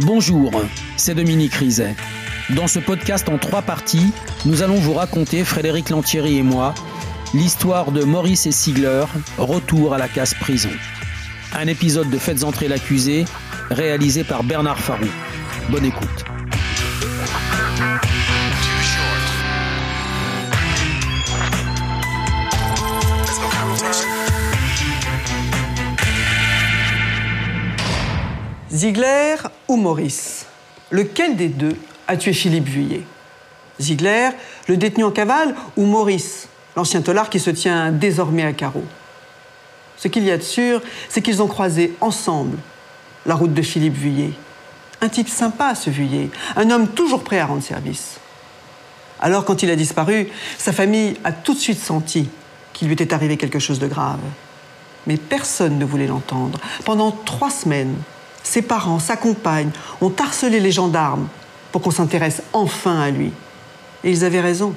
Bonjour, c'est Dominique Rizet. Dans ce podcast en trois parties, nous allons vous raconter, Frédéric Lantieri et moi, l'histoire de Maurice et Sigler, retour à la case prison. Un épisode de Faites entrer l'accusé, réalisé par Bernard Farou. Bonne écoute. Ziegler ou Maurice? Lequel des deux a tué Philippe Vuillet? Ziegler, le détenu en cavale, ou Maurice, l'ancien tolard qui se tient désormais à carreau Ce qu'il y a de sûr, c'est qu'ils ont croisé ensemble la route de Philippe Vuillet. Un type sympa, ce Vuillet, un homme toujours prêt à rendre service. Alors, quand il a disparu, sa famille a tout de suite senti qu'il lui était arrivé quelque chose de grave. Mais personne ne voulait l'entendre. Pendant trois semaines, ses parents, sa compagne, ont harcelé les gendarmes pour qu'on s'intéresse enfin à lui. Et ils avaient raison.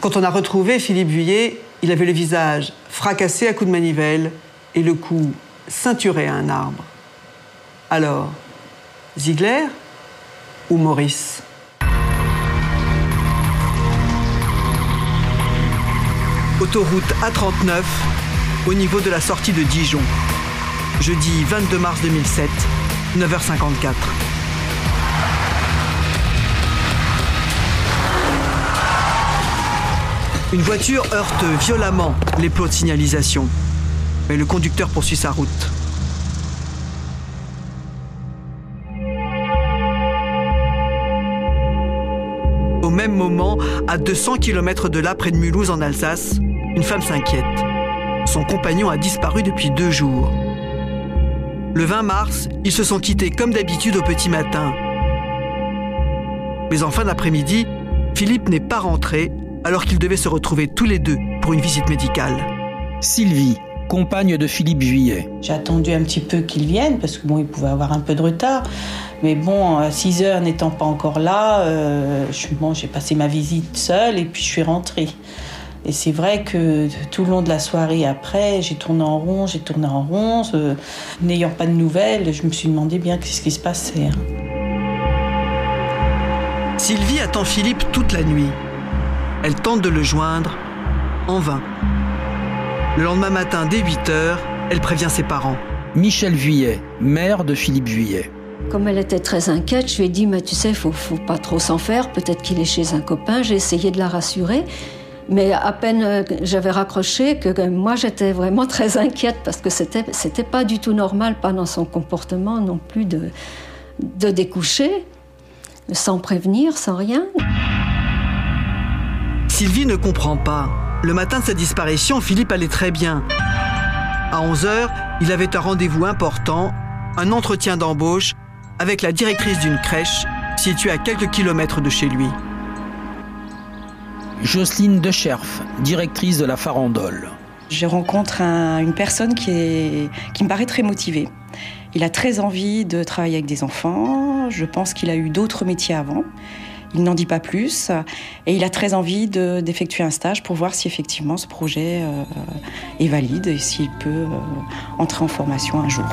Quand on a retrouvé Philippe Vuillet, il avait le visage fracassé à coups de manivelle et le cou ceinturé à un arbre. Alors, Ziegler ou Maurice? Autoroute A39 au niveau de la sortie de Dijon. Jeudi 22 mars 2007, 9h54. Une voiture heurte violemment les plots de signalisation, mais le conducteur poursuit sa route. Au même moment, à 200 km de là, près de Mulhouse en Alsace, une femme s'inquiète. Son compagnon a disparu depuis deux jours. Le 20 mars, ils se sont quittés comme d'habitude au petit matin. Mais en fin d'après-midi, Philippe n'est pas rentré alors qu'ils devaient se retrouver tous les deux pour une visite médicale. Sylvie, compagne de Philippe Juillet. J'ai attendu un petit peu qu'il vienne parce que bon, il pouvait avoir un peu de retard. Mais bon, à 6 heures n'étant pas encore là, euh, bon, j'ai passé ma visite seule et puis je suis rentrée. Et c'est vrai que tout le long de la soirée après, j'ai tourné en rond, j'ai tourné en rond. Euh, N'ayant pas de nouvelles, je me suis demandé bien ce qui se passait. hein. Sylvie attend Philippe toute la nuit. Elle tente de le joindre, en vain. Le lendemain matin, dès 8 heures, elle prévient ses parents. Michel Vuillet, mère de Philippe Vuillet. Comme elle était très inquiète, je lui ai dit, mais tu sais, faut, faut pas trop s'en faire, peut-être qu'il est chez un copain. J'ai essayé de la rassurer, mais à peine euh, j'avais raccroché que, moi j'étais vraiment très inquiète parce que c'était, c'était pas du tout normal, pas dans son comportement non plus de, de découcher, sans prévenir, sans rien. Sylvie ne comprend pas. Le matin de sa disparition, Philippe allait très bien. À 11h, il avait un rendez-vous important, un entretien d'embauche avec la directrice d'une crèche située à quelques kilomètres de chez lui. Jocelyne Decherf, directrice de la Farandole. Je rencontre un- une personne qui, est, qui me paraît très motivée. Il a très envie de travailler avec des enfants. Je pense qu'il a eu d'autres métiers avant. Il n'en dit pas plus. Et il a très envie de- d'effectuer un stage pour voir si effectivement ce projet euh, est valide et s'il peut euh, entrer en formation un jour.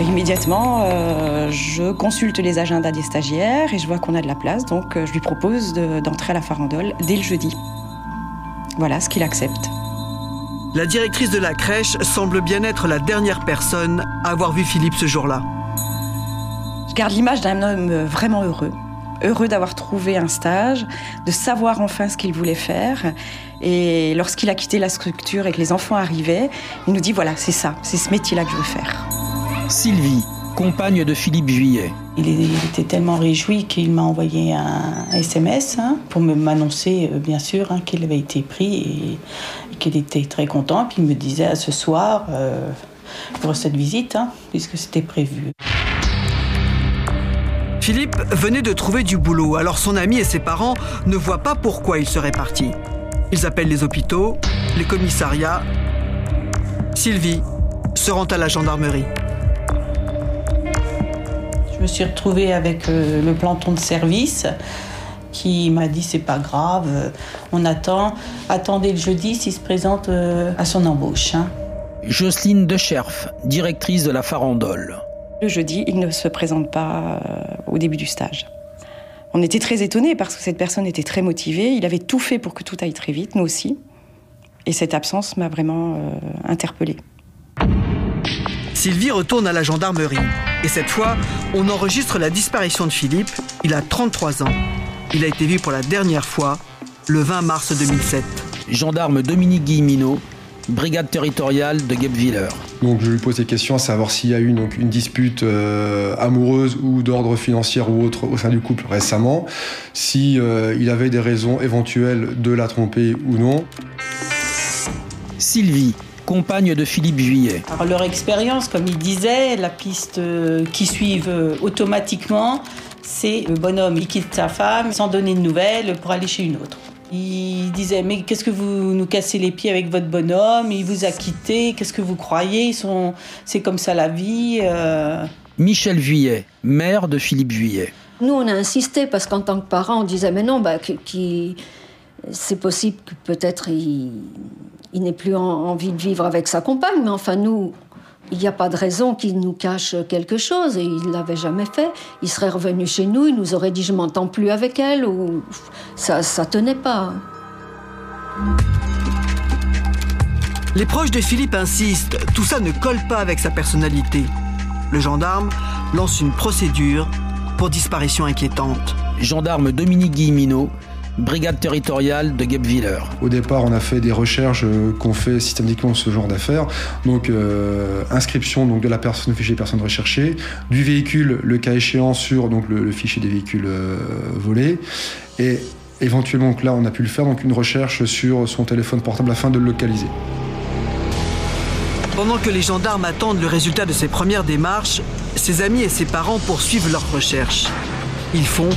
Immédiatement, euh, je consulte les agendas des stagiaires et je vois qu'on a de la place. Donc euh, je lui propose de- d'entrer à la farandole dès le jeudi. Voilà ce qu'il accepte. La directrice de la crèche semble bien être la dernière personne à avoir vu Philippe ce jour-là. Je garde l'image d'un homme vraiment heureux. Heureux d'avoir trouvé un stage, de savoir enfin ce qu'il voulait faire. Et lorsqu'il a quitté la structure et que les enfants arrivaient, il nous dit voilà, c'est ça, c'est ce métier-là que je veux faire. Sylvie, compagne de Philippe Juillet. Il, était tellement réjoui qu'il m'a envoyé un SMS hein, pour me m'annoncer, euh, bien sûr, hein, qu'il avait été pris et, et qu'il était très content. Puis il me disait à ce soir euh, pour cette visite, hein, puisque c'était prévu. Philippe venait de trouver du boulot, alors son ami et ses parents ne voient pas pourquoi il serait parti. Ils appellent les hôpitaux, les commissariats. Sylvie se rend à la gendarmerie. Je me suis retrouvée avec euh, le planton de service qui m'a dit c'est pas grave, euh, on attend, attendez le jeudi s'il se présente euh, à son embauche. hein. Jocelyne Decherf, directrice de la Farandole. Le jeudi, il ne se présente pas euh, au début du stage. On était très étonnés parce que cette personne était très motivée. Il avait tout fait pour que tout aille très vite, nous aussi. Et cette absence m'a vraiment euh, interpellée. Sylvie retourne à la gendarmerie. Et cette fois, on enregistre la disparition de Philippe. Il a 33 ans. Il a été vu pour la dernière fois le 20 mars 2007. Gendarme Dominique Guillemino, brigade territoriale de Guebwiller. Donc je lui pose des questions à savoir s'il y a eu donc, une dispute euh, amoureuse ou d'ordre financier ou autre au sein du couple récemment, si euh, il avait des raisons éventuelles de la tromper ou non. Sylvie, compagne de Philippe Juillet. Alors, leur expérience, comme il disait, la piste euh, qui suivent euh, automatiquement, c'est le bonhomme, il quitte sa femme sans donner de nouvelles pour aller chez une autre. Il disait mais qu'est-ce que vous nous cassez les pieds avec votre bonhomme? Il vous a quitté. Qu'est-ce que vous croyez? Ils sont, c'est comme ça la vie. euh. Michel Juillet, mère de Philippe Juillet. Nous, on a insisté parce qu'en tant que parents, on disait mais non, bah, qui- c'est possible que peut-être il, il n'ait plus en- envie de vivre avec sa compagne, mais enfin nous, il n'y a pas de raison qu'il nous cache quelque chose et il l'avait jamais fait. Il serait revenu chez nous, il nous aurait dit je m'entends plus avec elle ou ça, ça tenait pas. Les proches de Philippe insistent, tout ça ne colle pas avec sa personnalité. Le gendarme lance une procédure pour disparition inquiétante. Gendarme Dominique Guillemino, brigade territoriale de Guebwiller. Au départ, on a fait des recherches euh, qu'on fait systématiquement ce genre d'affaires. Donc, euh, inscription donc, de la personne au fichier personne recherchée, du véhicule, le cas échéant, sur donc, le, le fichier des véhicules euh, volés. Et éventuellement, donc là, on a pu le faire, donc une recherche sur son téléphone portable afin de le localiser. Pendant que les gendarmes attendent le résultat de ses premières démarches, ses amis et ses parents poursuivent leurs recherches. Ils font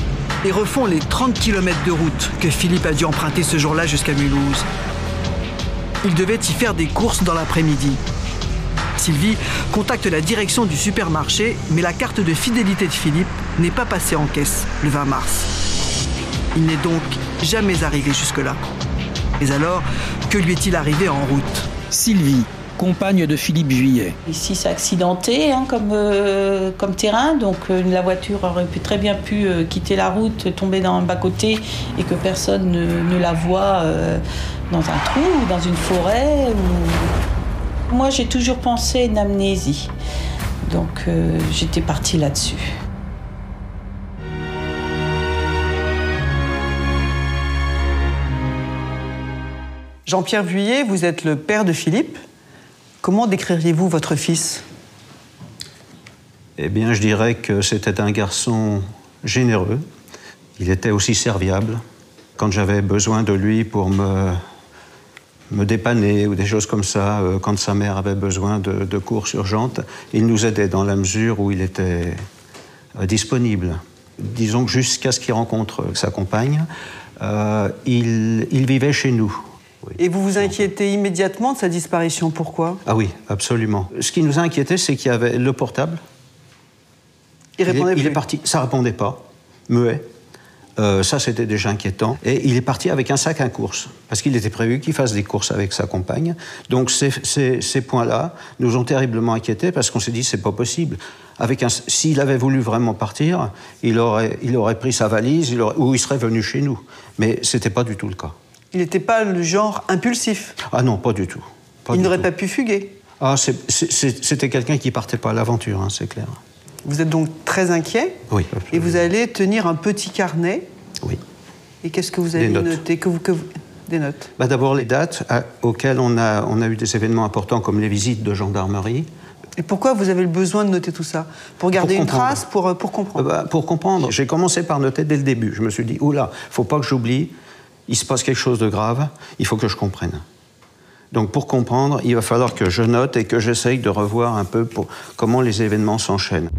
et refont les 30 km de route que Philippe a dû emprunter ce jour-là jusqu'à Mulhouse. Il devait y faire des courses dans l'après-midi. Sylvie contacte la direction du supermarché, mais la carte de fidélité de Philippe n'est pas passée en caisse le 20 mars. Il n'est donc jamais arrivé jusque-là. Mais alors, que lui est-il arrivé en route? Sylvie, compagne de Philippe Juillet. Ici, c'est accidenté hein, comme, euh, comme terrain, donc euh, la voiture aurait pu, très bien pu euh, quitter la route, tomber dans un bas-côté et que personne ne, ne la voit euh, dans un trou ou dans une forêt. ou- Moi, j'ai toujours pensé à une amnésie, donc euh, j'étais partie là-dessus. Jean-Pierre Vuillet, vous êtes le père de Philippe. Comment décririez-vous votre fils? Eh bien, je dirais que c'était un garçon généreux. Il était aussi serviable. Quand j'avais besoin de lui pour me, me dépanner ou des choses comme ça, euh, quand sa mère avait besoin de, courses urgentes, il nous aidait dans la mesure où il était euh, disponible. Disons que jusqu'à ce qu'il rencontre sa compagne, euh, il vivait chez nous. Oui. Et vous vous inquiétez immédiatement de sa disparition. Pourquoi? Ah oui, absolument. Ce qui nous a inquiété, c'est qu'il y avait le portable. Il répondait est, il plus. est parti, ça répondait pas, muet. Euh, ça, c'était déjà inquiétant. Et il est parti avec un sac à courses, parce qu'il était prévu qu'il fasse des courses avec sa compagne. Donc ces, ces- ces points-là nous ont terriblement inquiétés, parce qu'on s'est dit, c'est pas possible. Avec un, s'il avait voulu vraiment partir, il aurait, il aurait pris sa valise, il aurait- ou il serait venu chez nous. Mais c'était pas du tout le cas. Il n'était pas le genre impulsif. Ah non, pas du tout. Pas il n'aurait pas pu fuguer. Ah, c'était quelqu'un qui partait pas à l'aventure, hein, c'est clair. Vous êtes donc très inquiet. Oui. Et vous allez tenir un petit carnet. Oui. Et qu'est-ce que vous allez noter que vous, que vous- Des notes. Bah, D'abord les dates à- auxquelles on a, on a eu des événements importants comme les visites de gendarmerie. Et pourquoi vous avez le besoin de noter tout ça? Pour garder Pour une trace, pour, euh, pour Euh, comprendre. bah, pour comprendre, j'ai commencé par noter dès le début. Je me suis dit, oula, faut pas que j'oublie, il se passe quelque chose de grave, il faut que je comprenne. Donc pour comprendre, il va falloir que je note et que j'essaye de revoir un peu pour, comment les événements s'enchaînent.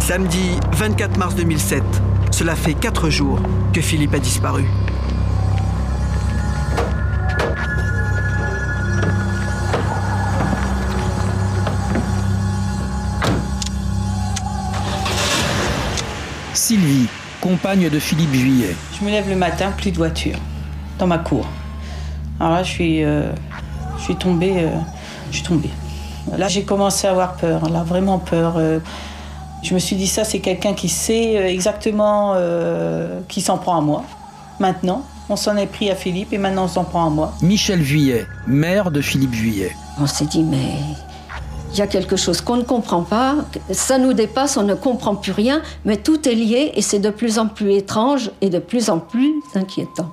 Samedi 24 mars 2007. Cela fait quatre jours que Philippe a disparu. Sylvie, compagne de Philippe Juillet. Je me lève le matin, plus de voiture dans ma cour. Alors là, je suis, euh, je suis tombée, euh, je suis tombée. Là, j'ai commencé à avoir peur, là, vraiment peur. Euh. Je me suis dit, ça, c'est quelqu'un qui sait exactement euh, qui s'en prend à moi. Maintenant, on s'en est pris à Philippe et maintenant on s'en prend à moi. Michel Vuillet, mère de Philippe Vuillet. On s'est dit, mais il y a quelque chose qu'on ne comprend pas, ça nous dépasse, on ne comprend plus rien, mais tout est lié et c'est de plus en plus étrange et de plus en plus inquiétant.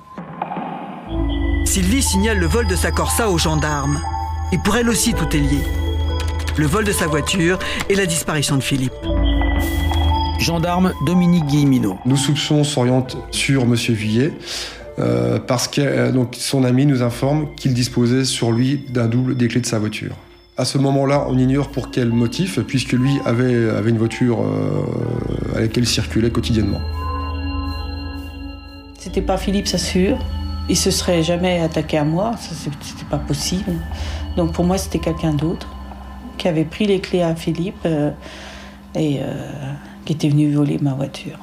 Sylvie signale le vol de sa Corsa aux gendarmes. Et pour elle aussi, tout est lié. Le vol de sa voiture et la disparition de Philippe. Gendarme Dominique Guillemino. Nos soupçons s'orientent sur Monsieur Vuillet. Euh, parce que euh, donc, son ami nous informe qu'il disposait sur lui d'un double des clés de sa voiture. À ce moment-là, on ignore pour quel motif, puisque lui avait, avait une voiture euh, à laquelle il circulait quotidiennement. C'était pas Philippe, ça sûr. Il se serait jamais attaqué à moi, c'était pas possible. Donc pour moi, c'était quelqu'un d'autre qui avait pris les clés à Philippe euh, et euh, qui était venu voler ma voiture.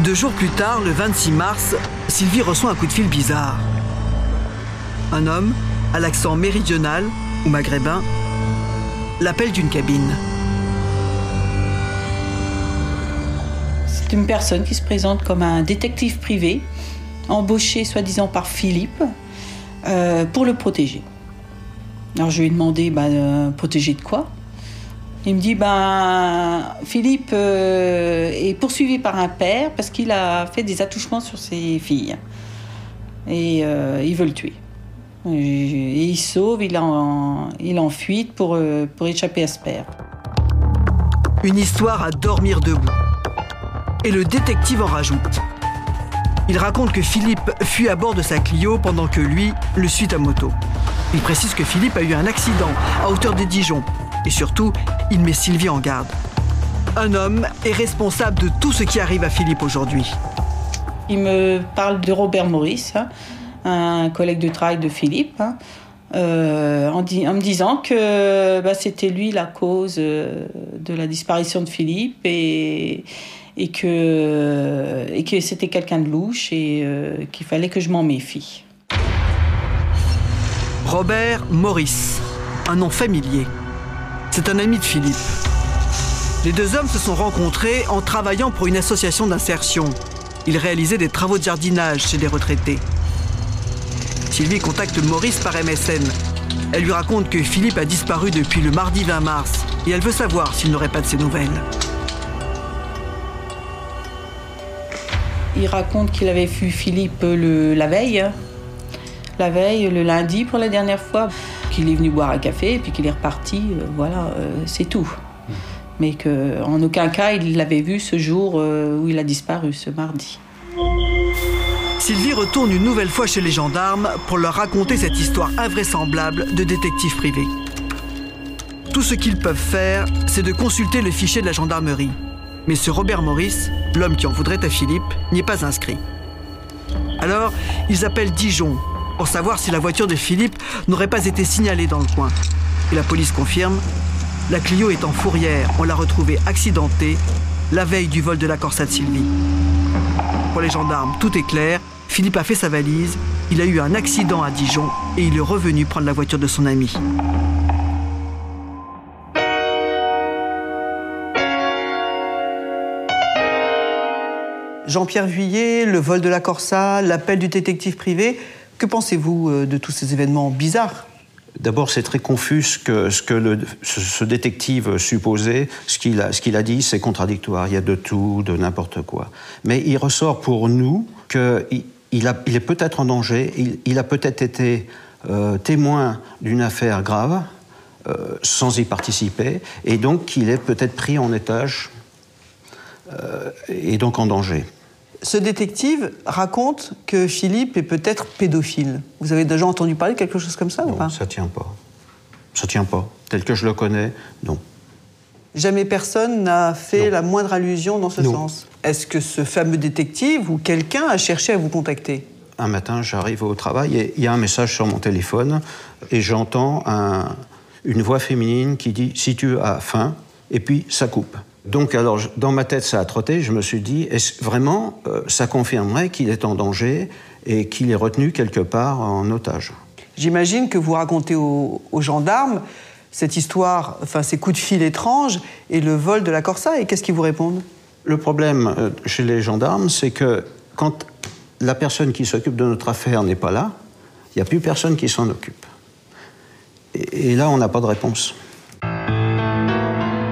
Deux jours plus tard, le 26 mars, Sylvie reçoit un coup de fil bizarre. Un homme, à l'accent méridional ou maghrébin, l'appelle d'une cabine. une personne qui se présente comme un détective privé, embauché soi-disant par Philippe, euh, pour le protéger. Alors je lui ai demandé, euh, protéger de quoi? Il me dit, ben, Philippe euh, est poursuivi par un père parce qu'il a fait des attouchements sur ses filles. Et il veut le tuer. Et, il sauve, il en, il en fuite pour, pour échapper à ce père. Une histoire à dormir debout et le détective en rajoute. Il raconte que Philippe fuit à bord de sa Clio pendant que lui le suit à moto. Il précise que Philippe a eu un accident à hauteur de Dijon et surtout, il met Sylvie en garde. Un homme est responsable de tout ce qui arrive à Philippe aujourd'hui. Il me parle de Robert Maurice, hein, un collègue de travail de Philippe, hein, euh, en, me disant que bah, c'était lui la cause euh, de la disparition de Philippe et, que c'était quelqu'un de louche et euh, qu'il fallait que je m'en méfie. Robert Maurice, un nom familier. C'est un ami de Philippe. Les deux hommes se sont rencontrés en travaillant pour une association d'insertion. Ils réalisaient des travaux de jardinage chez des retraités. Sylvie contacte Maurice par MSN. Elle lui raconte que Philippe a disparu depuis le mardi 20 mars et elle veut savoir s'il n'aurait pas de ses nouvelles. Il raconte qu'il avait vu Philippe le, la veille, la veille, le lundi pour la dernière fois, qu'il est venu boire un café et puis qu'il est reparti. Euh, voilà, euh, c'est tout. Mais qu'en aucun cas il l'avait vu ce jour euh, où il a disparu, ce mardi. Sylvie retourne une nouvelle fois chez les gendarmes pour leur raconter cette histoire invraisemblable de détective privé. Tout ce qu'ils peuvent faire, c'est de consulter le fichier de la gendarmerie. Mais ce Robert Maurice, l'homme qui en voudrait à Philippe, n'y est pas inscrit. Alors, ils appellent Dijon pour savoir si la voiture de Philippe n'aurait pas été signalée dans le coin. Et la police confirme, la Clio est en fourrière. On l'a retrouvée accidentée la veille du vol de la Corsa de Sylvie. Pour les gendarmes, tout est clair. Philippe a fait sa valise, il a eu un accident à Dijon et il est revenu prendre la voiture de son ami. Jean-Pierre Vuillet, le vol de la Corsa, l'appel du détective privé. Que pensez-vous euh, de tous ces événements bizarres? D'abord, c'est très confus ce que, ce, détective supposait. Ce qu'il a, dit, c'est contradictoire. Il y a de tout, de n'importe quoi. Mais il ressort pour nous qu'il il, est peut-être en danger, il, a peut-être été euh, témoin d'une affaire grave, euh, sans y participer, et donc qu'il est peut-être pris en étage et donc en danger. Ce détective raconte que Philippe est peut-être pédophile. Vous avez déjà entendu parler de quelque chose comme ça non, ou pas? Ça tient pas. Ça tient pas. Tel que je le connais, non. Jamais personne n'a fait la moindre allusion dans ce sens. Est-ce que ce fameux détective ou quelqu'un a cherché à vous contacter? Un matin, j'arrive au travail et il y a un message sur mon téléphone et j'entends une voix féminine qui dit Si tu as faim, et puis ça coupe. Donc, alors, dans ma tête, ça a trotté. Je me suis dit, est-ce vraiment, euh, ça confirmerait qu'il est en danger et qu'il est retenu quelque part en otage? J'imagine que vous racontez aux, gendarmes cette histoire, enfin ces coups de fil étranges et le vol de la Corsa. Et qu'est-ce qu'ils vous répondent? Le problème euh, chez les gendarmes, c'est que quand la personne qui s'occupe de notre affaire n'est pas là, il n'y a plus personne qui s'en occupe. Et, là, on n'a pas de réponse.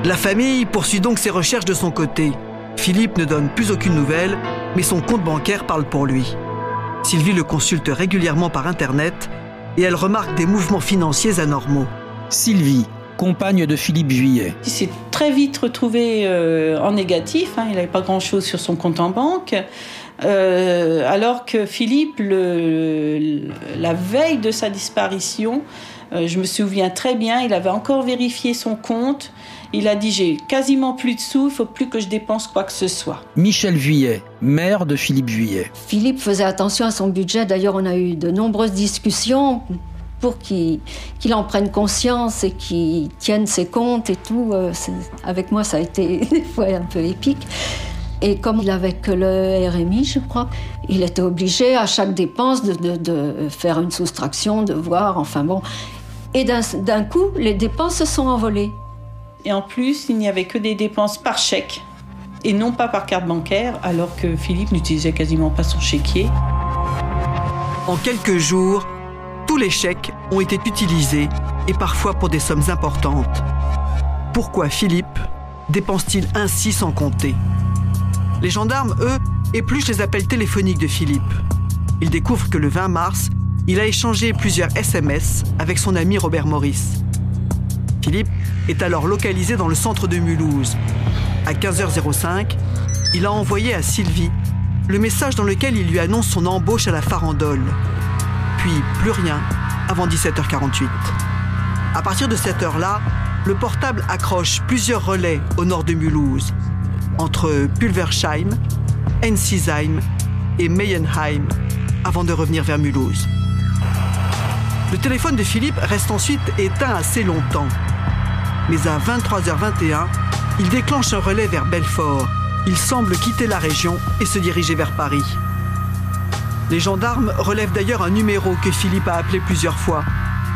La famille poursuit donc ses recherches de son côté. Philippe ne donne plus aucune nouvelle, mais son compte bancaire parle pour lui. Sylvie le consulte régulièrement par Internet et elle remarque des mouvements financiers anormaux. Sylvie, compagne de Philippe Juillet. Il s'est très vite retrouvé euh, en négatif, hein. il n'avait pas grand-chose sur son compte en banque. Euh, alors que Philippe, la veille de sa disparition, euh, je me souviens très bien, il avait encore vérifié son compte. Il a dit j'ai quasiment plus de sous, il faut plus que je dépense quoi que ce soit. Michel Vuillet, maire de Philippe Vuillet. Philippe faisait attention à son budget. D'ailleurs, on a eu de nombreuses discussions pour qu'il en prenne conscience et qu'il tienne ses comptes et tout. Euh, avec moi, ça a été des fois un peu épique. Et comme il avait que le RMI, je crois, il était obligé à chaque dépense de, de faire une soustraction, de voir, enfin bon. Et d'un coup, les dépenses se sont envolées. Et en plus, il n'y avait que des dépenses par chèque et non pas par carte bancaire, alors que Philippe n'utilisait quasiment pas son chéquier. En quelques jours, tous les chèques ont été utilisés et parfois pour des sommes importantes. Pourquoi Philippe dépense-t-il ainsi sans compter? Les gendarmes, eux, épluchent les appels téléphoniques de Philippe. Ils découvrent que le 20 mars, il a échangé plusieurs SMS avec son ami Robert Maurice. Philippe est alors localisé dans le centre de Mulhouse. À 15h05, il a envoyé à Sylvie le message dans lequel il lui annonce son embauche à la farandole. Puis plus rien avant 17h48. À partir de cette heure-là, le portable accroche plusieurs relais au nord de Mulhouse, entre Pulversheim, Ensisheim et Meyenheim, avant de revenir vers Mulhouse. Le téléphone de Philippe reste ensuite éteint assez longtemps. Mais à 23h21, il déclenche un relais vers Belfort. Il semble quitter la région et se diriger vers Paris. Les gendarmes relèvent d'ailleurs un numéro que Philippe a appelé plusieurs fois.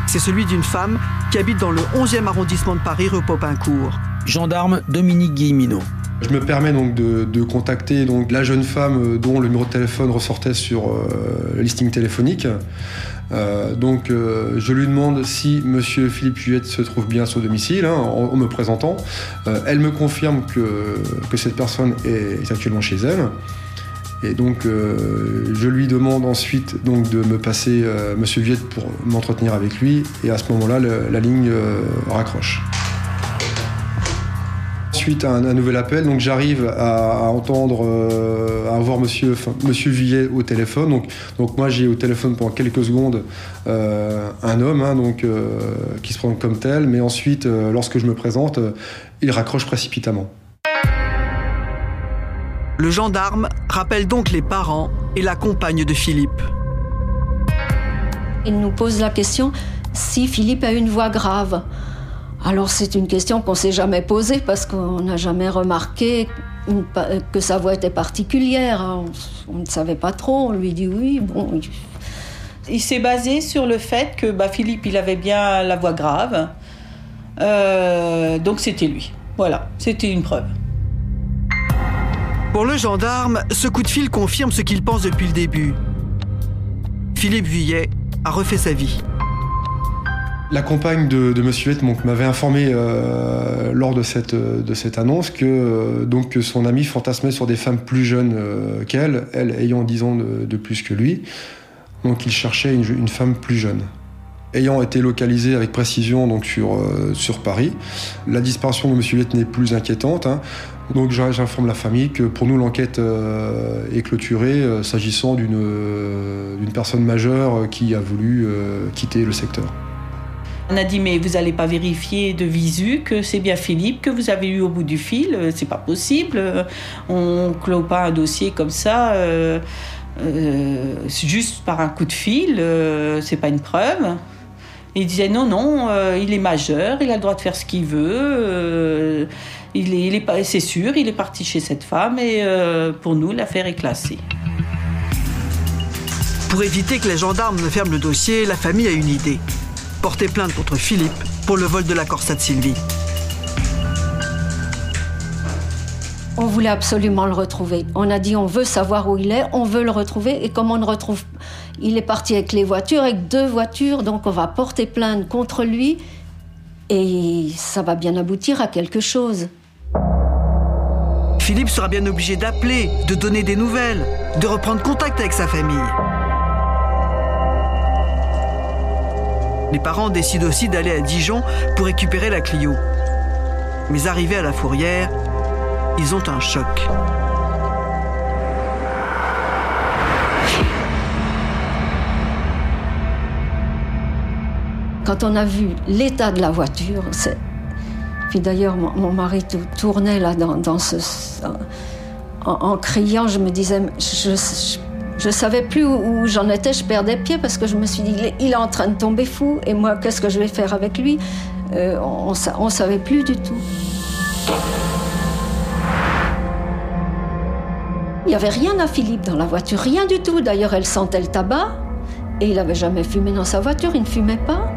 C'est celui d'une femme qui habite dans le 11e arrondissement de Paris, rue Popincourt. Gendarme Dominique Guillemino. Je me permets donc de, contacter la jeune femme euh, dont le numéro de téléphone ressortait sur euh, le listing téléphonique. Euh, donc je lui demande si Monsieur Philippe Huette se trouve bien à son domicile hein, en, me présentant. elle me confirme que, cette personne est, actuellement chez elle. Et donc je lui demande ensuite de me passer Monsieur Viette pour m'entretenir avec lui. Et à ce moment-là, la ligne raccroche suite à un, nouvel appel, donc j'arrive à, entendre, euh, à voir Monsieur, Monsieur Villet au téléphone. Donc, donc moi j'ai au téléphone pendant quelques secondes euh, un homme, hein, donc euh, qui se prend comme tel, mais ensuite, lorsque je me présente, il raccroche précipitamment. Le gendarme rappelle donc les parents et la compagne de Philippe. Il nous pose la question si Philippe a une voix grave. Alors c'est une question qu'on s'est jamais posée parce qu'on n'a jamais remarqué que sa voix était particulière. On, ne savait pas trop. On lui dit oui. Bon. Il s'est basé sur le fait que bah, Philippe, il avait bien la voix grave. Euh, donc c'était lui. Voilà, c'était une preuve. Pour le gendarme, ce coup de fil confirme ce qu'il pense depuis le début. Philippe Vuillet a refait sa vie. La compagne de, de Monsieur m'avait informé euh, lors de cette, de cette annonce que, euh, son ami fantasmait sur des femmes plus jeunes euh, qu'elle, elle ayant 10 ans de, plus que lui. Donc il cherchait une, femme plus jeune. Ayant été localisé avec précision donc, sur, Paris, la disparition de Monsieur Huette n'est plus inquiétante. Hein. Donc j'informe la famille que pour nous l'enquête est clôturée s'agissant d'une personne majeure qui a voulu quitter le secteur. On a dit mais vous n'allez pas vérifier de visu que c'est bien Philippe que vous avez eu au bout du fil, euh, c'est pas possible. Euh, on clôt pas un dossier comme ça euh, juste par un coup de fil, c'est pas une preuve. il disait non non, il est majeur, il a le droit de faire ce qu'il veut. il est, c'est sûr, il est parti chez cette femme et pour nous l'affaire est classée. Pour éviter que les gendarmes ne ferment le dossier, la famille a une idée. Porter plainte contre Philippe pour le vol de la Corsa de Sylvie. On voulait absolument le retrouver. On a dit on veut savoir où il est, on veut le retrouver. Et comme on ne retrouve, il est parti avec les voitures, avec deux voitures, donc on va porter plainte contre lui et ça va bien aboutir à quelque chose. Philippe sera bien obligé d'appeler, de donner des nouvelles, de reprendre contact avec sa famille. Les parents décident aussi d'aller à Dijon pour récupérer la Clio. Mais arrivés à la fourrière, ils ont un choc. Quand on a vu l'état de la voiture. Puis d'ailleurs, mon, mari tournait là dans, ce... En, criant, je me disais, je, savais plus où, j'en étais, je perdais pied parce que je me suis dit, il est, en train de tomber fou, et moi, qu'est-ce que je vais faire avec lui? Euh, On ne savait plus du tout. Il n'y avait rien à Philippe dans la voiture, rien du tout. D'ailleurs, elle sentait le tabac et il n'avait jamais fumé dans sa voiture, il ne fumait pas.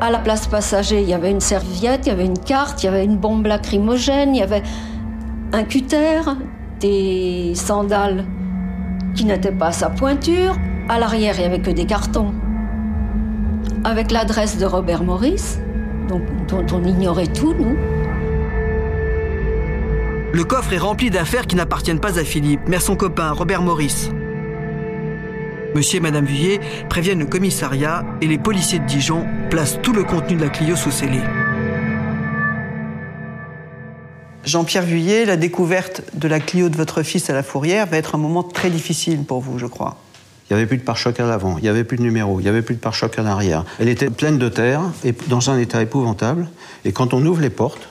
À la place passager, il y avait une serviette, il y avait une carte, il y avait une bombe lacrymogène, il y avait un cutter, des sandales qui n'étaient pas sa pointure. À l'arrière, il n'y avait que des cartons. Avec l'adresse de Robert Morris, dont on ignorait tout, nous. Le coffre est rempli d'affaires qui n'appartiennent pas à Philippe, mais à son copain, Robert Maurice. Monsieur et Madame Vuillet préviennent le commissariat et les policiers de Dijon placent tout le contenu de la Clio sous scellé. Jean-Pierre Vuillet, la découverte de la Clio de votre fils à la fourrière va être un moment très difficile pour vous, je crois. Il n'y avait plus de pare-choc à l'avant, il n'y avait plus de numéro, il n'y avait plus de pare-choc à l'arrière. Elle était pleine de terre et dans un état épouvantable. Et quand on ouvre les portes,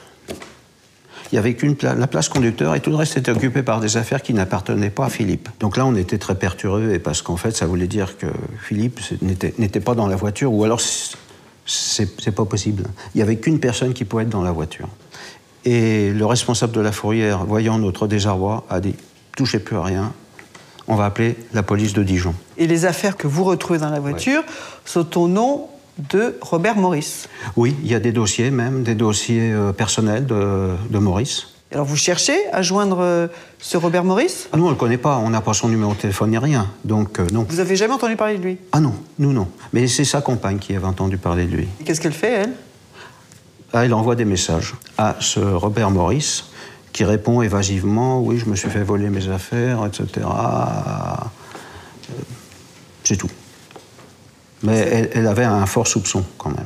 il n'y avait qu'une la place conducteur et tout le reste était occupé par des affaires qui n'appartenaient pas à Philippe. Donc là, on était très perturbés parce qu'en fait, ça voulait dire que Philippe n'était pas dans la voiture ou alors c'est pas possible. Il n'y avait qu'une personne qui pouvait être dans la voiture. Et le responsable de la fourrière, voyant notre désarroi, a dit touchez plus à rien, on va appeler la police de Dijon. Et les affaires que vous retrouvez dans la voiture sont au nom de Robert Maurice. Oui, il y a des dossiers même, des dossiers euh, personnels de, Maurice. Alors vous cherchez à joindre euh, ce Robert Maurice? Ah, Nous, on ne le connaît pas, on n'a pas son numéro de téléphone ni rien, donc euh, non. Vous avez jamais entendu parler de lui? Ah non, nous non. Mais c'est sa compagne qui avait entendu parler de lui. Qu'est-ce qu'elle fait, elle? Ah, Elle envoie des messages à ce Robert Maurice qui répond évasivement, oui, je me suis fait voler mes affaires, etc. C'est tout. Mais elle, avait un fort soupçon quand même.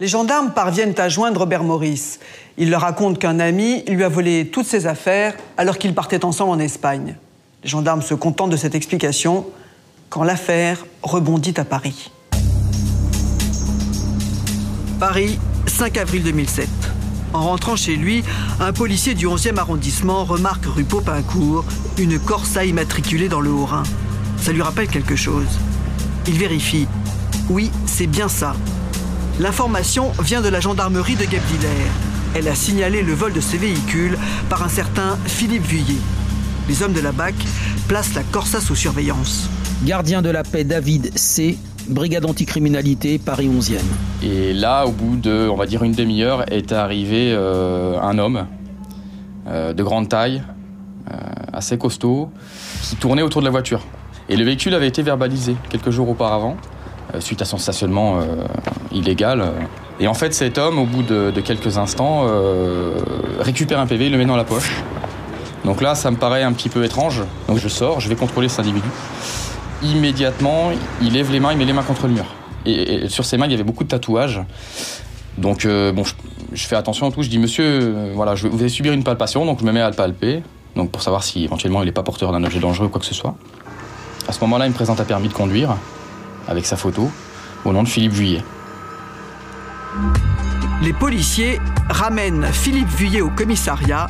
Les gendarmes parviennent à joindre Robert Maurice. Il leur raconte qu'un ami lui a volé toutes ses affaires alors qu'ils partaient ensemble en Espagne. Les gendarmes se contentent de cette explication quand l'affaire rebondit à Paris. Paris, 5 avril 2007. En rentrant chez lui, un policier du 11e arrondissement remarque rue Popincourt une Corsa immatriculée dans le Haut-Rhin. Ça lui rappelle quelque chose. Il vérifie. Oui, c'est bien ça. L'information vient de la gendarmerie de Guebwiller. Elle a signalé le vol de ces véhicules par un certain Philippe Vuillet. Les hommes de la BAC placent la Corsa sous surveillance. Gardien de la paix David C brigade anticriminalité, Paris 11e. Et là, au bout de, on va dire, une demi-heure, est arrivé euh, un homme euh, de grande taille, euh, assez costaud, qui tournait autour de la voiture. Et le véhicule avait été verbalisé quelques jours auparavant, suite à son stationnement illégal. Et en fait, cet homme, au bout de, de quelques instants, récupère un PV le met dans la poche. Donc là, ça me paraît un petit peu étrange. Donc je sors, je vais contrôler cet individu immédiatement, il lève les mains, il met les mains contre le mur. Et, sur ses mains, il y avait beaucoup de tatouages. Donc, euh, bon, je, fais attention à tout. Je dis, monsieur, euh, voilà, je, vous allez subir une palpation, donc je me mets à le palper, donc pour savoir si éventuellement il n'est pas porteur d'un objet dangereux ou quoi que ce soit. À ce moment-là, il me présente un permis de conduire, avec sa photo, au nom de Philippe Vuillet. Les policiers ramènent Philippe Vuillet au commissariat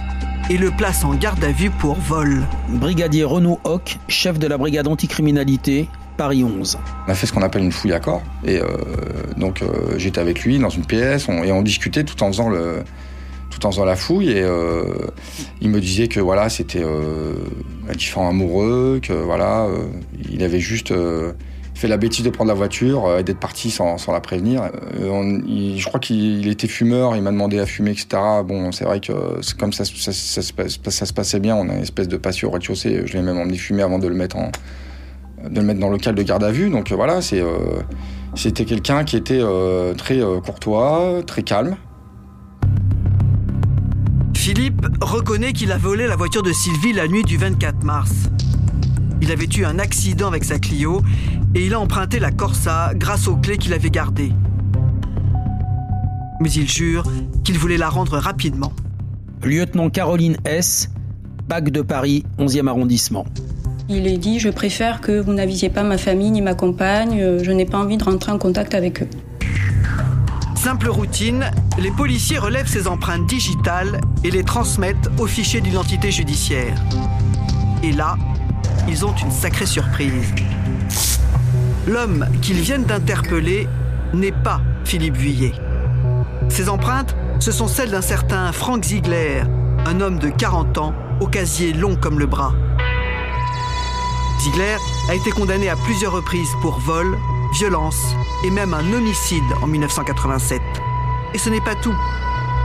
et le place en garde à vue pour vol. Brigadier Renaud Hoc, chef de la brigade anticriminalité, Paris 11. On a fait ce qu'on appelle une fouille à corps. Et euh, donc euh, j'étais avec lui dans une pièce et on discutait tout en faisant le, tout en faisant la fouille. Et il me disait que voilà, c'était un différent amoureux, que voilà, il avait juste fait la bêtise de prendre la voiture et d'être parti sans, la prévenir. je crois qu'il était fumeur, il m'a demandé à fumer, etc. Bon, c'est vrai que comme ça, ça, se passait bien, on a une espèce de patio au rez-de-chaussée. Je l'ai même emmené fumer avant de le mettre dans le local de garde à vue. Donc voilà, c'est c'était quelqu'un qui était euh, très euh, courtois, très calme. Philippe reconnaît qu'il a volé la voiture de Sylvie la nuit du 24 mars. Il avait eu un accident avec sa Clio et il a emprunté la Corsa grâce aux clés qu'il avait gardées. Mais il jure qu'il voulait la rendre rapidement. Lieutenant Caroline S., BAC de Paris, 11e arrondissement. Il est dit, je préfère que vous n'avisiez pas ma famille ni ma compagne, je n'ai pas envie de rentrer en contact avec eux. Simple routine, les policiers relèvent ces empreintes digitales et les transmettent au fichier d'identité judiciaire. Et là, ils ont une sacrée surprise. L'homme qu'ils viennent d'interpeller n'est pas Philippe Vuillet. Ces empreintes, ce sont celles d'un certain Frank Ziegler, un homme de 40 ans, au casier long comme le bras. Ziegler a été condamné à plusieurs reprises pour vol, violence et même un homicide en 1987. Et ce n'est pas tout.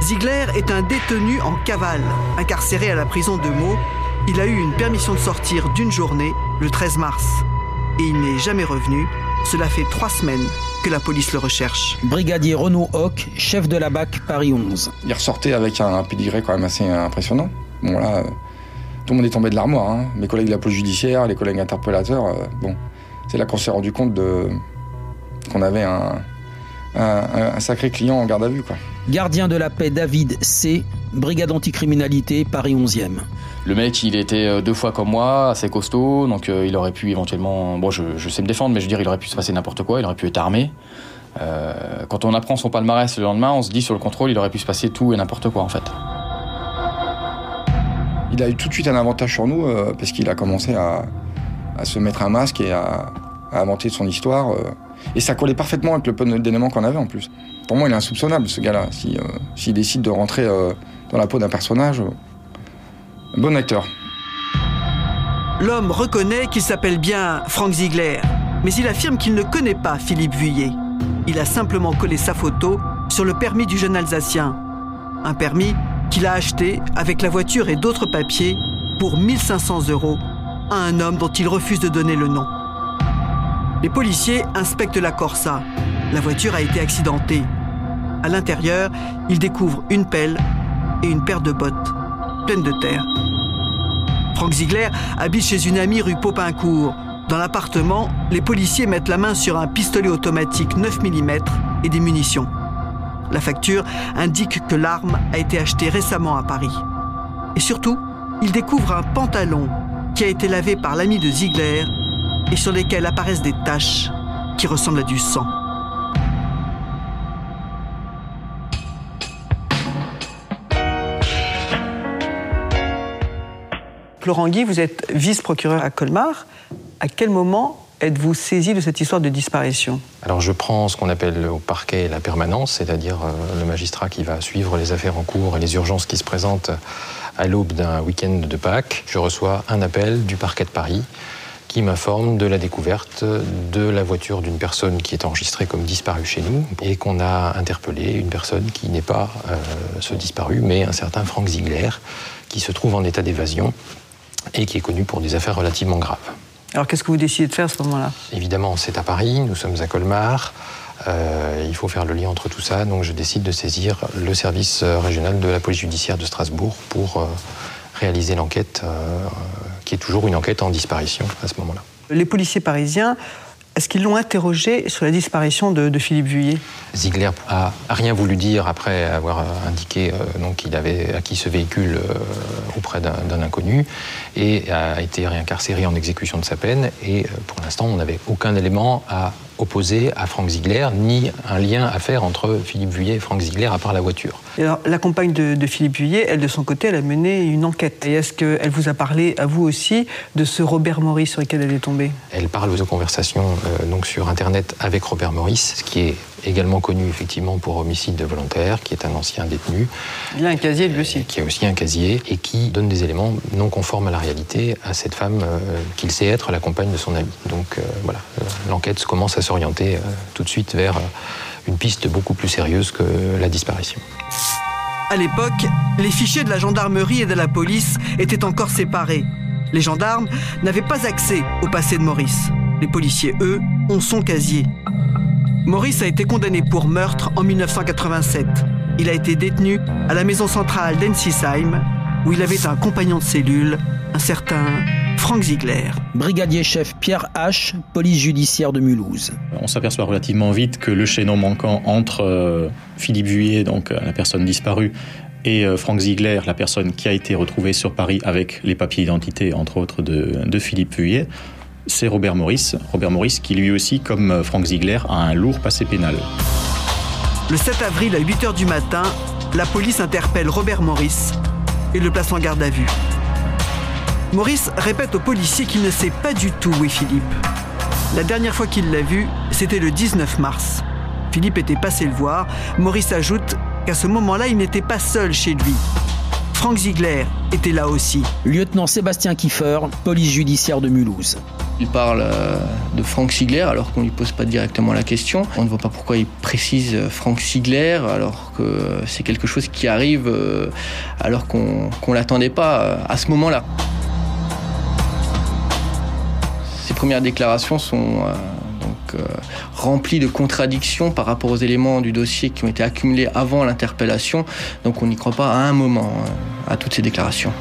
Ziegler est un détenu en cavale, incarcéré à la prison de Meaux. Il a eu une permission de sortir d'une journée, le 13 mars. Et il n'est jamais revenu. Cela fait trois semaines que la police le recherche. Brigadier Renaud Hoc, chef de la BAC Paris 11. Il ressortait avec un pédigré quand même assez impressionnant. Bon là, tout le monde est tombé de l'armoire. Hein. Mes collègues de la police judiciaire, les collègues interpellateurs, euh, bon, c'est là qu'on s'est rendu compte de qu'on avait un, un, sacré client en garde à vue. Quoi. Gardien de la paix David C, brigade anticriminalité, Paris 11e. Le mec, il était euh, deux fois comme moi, assez costaud, donc euh, il aurait pu éventuellement. Bon, je, sais me défendre, mais je veux dire, il aurait pu se passer n'importe quoi, il aurait pu être armé. quand on apprend son palmarès le lendemain, on se dit sur le contrôle, il aurait pu se passer tout et n'importe quoi en fait il a eu tout de suite un avantage sur nous euh, parce qu'il a commencé à, se mettre un masque et à, inventer son histoire. Euh. et ça collait parfaitement avec le peu d'éléments qu'on avait en plus. Pour moi, il est insoupçonnable ce gars-là. Euh, s'il décide de rentrer dans la peau d'un personnage, un bon acteur. L'homme reconnaît qu'il s'appelle bien Frank Ziegler, mais il affirme qu'il ne connaît pas Philippe Vuillet. Il a simplement collé sa photo sur le permis du jeune Alsacien. Un permis qu'il a acheté avec la voiture et d'autres papiers pour 1500 euros à un homme dont il refuse de donner le nom. Les policiers inspectent la Corsa. La voiture a été accidentée. À l'intérieur, ils découvrent une pelle et une paire de bottes pleines de terre. Frank Ziegler habite chez une amie rue Popincourt. Dans l'appartement, les policiers mettent la main sur un pistolet automatique 9 mm et des munitions. La facture indique que l'arme a été achetée récemment à Paris. Et surtout, il découvre un pantalon qui a été lavé par l'ami de Ziegler et sur lesquels apparaissent des taches qui ressemblent à du sang. Florent Guy, vous êtes vice-procureur à Colmar. À quel moment êtes-vous saisi de cette histoire de disparition? Alors je prends ce qu'on appelle au parquet la permanence, c'est-à-dire euh, le magistrat qui va suivre les affaires en cours et les urgences qui se présentent à l'aube d'un week-end de Pâques. Je reçois un appel du parquet de Paris qui m'informe de la découverte de la voiture d'une personne qui est enregistrée comme disparue chez nous et qu'on a interpellé une personne qui n'est pas euh, ce disparu, mais un certain Frank Ziegler, qui se trouve en état d'évasion et qui est connu pour des affaires relativement graves. Alors qu'est-ce que vous décidez de faire à ce moment-là? Évidemment, c'est à Paris, nous sommes à Colmar. Euh, il faut faire le lien entre tout ça, donc je décide de saisir le service euh, régional de la police judiciaire de Strasbourg pour euh, réaliser l'enquête, qui est toujours une enquête en disparition à ce moment-là. Les policiers parisiens est-ce qu'ils l'ont interrogé sur la disparition de, Philippe Vuillet? Ziegler a rien voulu dire après avoir euh, indiqué euh, qu'il avait acquis ce véhicule euh, auprès d'un inconnu et a été réincarcéré en exécution de sa peine. Et pour l'instant, on n'avait aucun élément à opposer à Frank Ziegler, ni un lien à faire entre Philippe Vuillet et Frank Ziegler à part la voiture. alors, la compagne de, Philippe Vuillet, elle, de son côté, elle a mené une enquête. Et est-ce qu'elle vous a parlé, à vous aussi, de ce Robert Maurice sur lequel elle est tombée? Elle parle de conversations euh, donc sur Internet avec Robert Maurice, ce qui est également connu effectivement pour homicide volontaire, qui est un ancien détenu. Il a un casier lui aussi. Qui a aussi un casier et qui donne des éléments non conformes à la réalité à cette femme euh, qu'il sait être la compagne de son ami. Donc euh, voilà, l'enquête commence à s'orienter tout de suite vers une piste beaucoup plus sérieuse que la disparition. À l'époque, les fichiers de la gendarmerie et de la police étaient encore séparés. Les gendarmes n'avaient pas accès au passé de Maurice. Les policiers, eux, ont son casier. Maurice a été condamné pour meurtre en 1987. Il a été détenu à la maison centrale d'Ensisheim, où il avait un compagnon de cellule, un certain Frank Ziegler. Brigadier chef Pierre H, police judiciaire de Mulhouse. On s'aperçoit relativement vite que le chaînon manquant entre euh, Philippe Vuillet, donc euh, la personne disparue, et euh, Frank Ziegler, la personne qui a été retrouvée sur Paris avec les papiers d'identité, entre autres, de, de Philippe Vuillet, c'est Robert Maurice. Robert Maurice qui lui aussi, comme Frank Ziegler, a un lourd passé pénal. Le 7 avril à 8h du matin, la police interpelle Robert Maurice et le place en garde à vue. Maurice répète au policier qu'il ne sait pas du tout où est Philippe. La dernière fois qu'il l'a vu, c'était le 19 mars. Philippe était passé le voir. Maurice ajoute qu'à ce moment-là, il n'était pas seul chez lui. Frank Ziegler était là aussi. Lieutenant Sébastien Kiefer, police judiciaire de Mulhouse. Il parle euh, de Frank Ziegler alors qu'on ne lui pose pas directement la question. On ne voit pas pourquoi il précise euh, Frank Ziegler alors que c'est quelque chose qui arrive euh, alors qu'on ne l'attendait pas à ce moment-là. premières déclarations sont euh, donc, euh, remplies de contradictions par rapport aux éléments du dossier qui ont été accumulés avant l'interpellation. Donc on n'y croit pas à un moment euh, à toutes ces déclarations.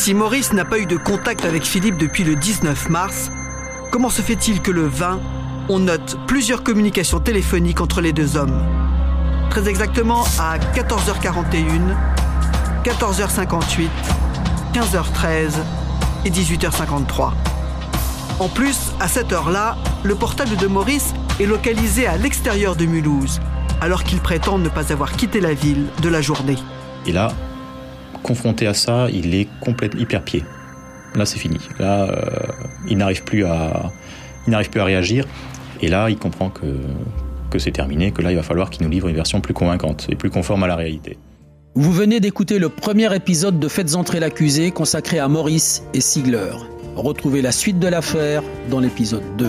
Si Maurice n'a pas eu de contact avec Philippe depuis le 19 mars, comment se fait-il que le 20, on note plusieurs communications téléphoniques entre les deux hommes? Très exactement à 14h41, 14h58, 15h13 et 18h53. En plus, à cette heure-là, le portable de Maurice est localisé à l'extérieur de Mulhouse, alors qu'il prétend ne pas avoir quitté la ville de la journée. Et là, confronté à ça, il est complètement hyper pied. Là, c'est fini. Là, euh, il n'arrive plus à, il n'arrive plus à réagir. Et là, il comprend que, que c'est terminé, que là, il va falloir qu'il nous livre une version plus convaincante et plus conforme à la réalité. Vous venez d'écouter le premier épisode de Faites entrer l'accusé consacré à Maurice et Sigler. Retrouvez la suite de l'affaire dans l'épisode 2.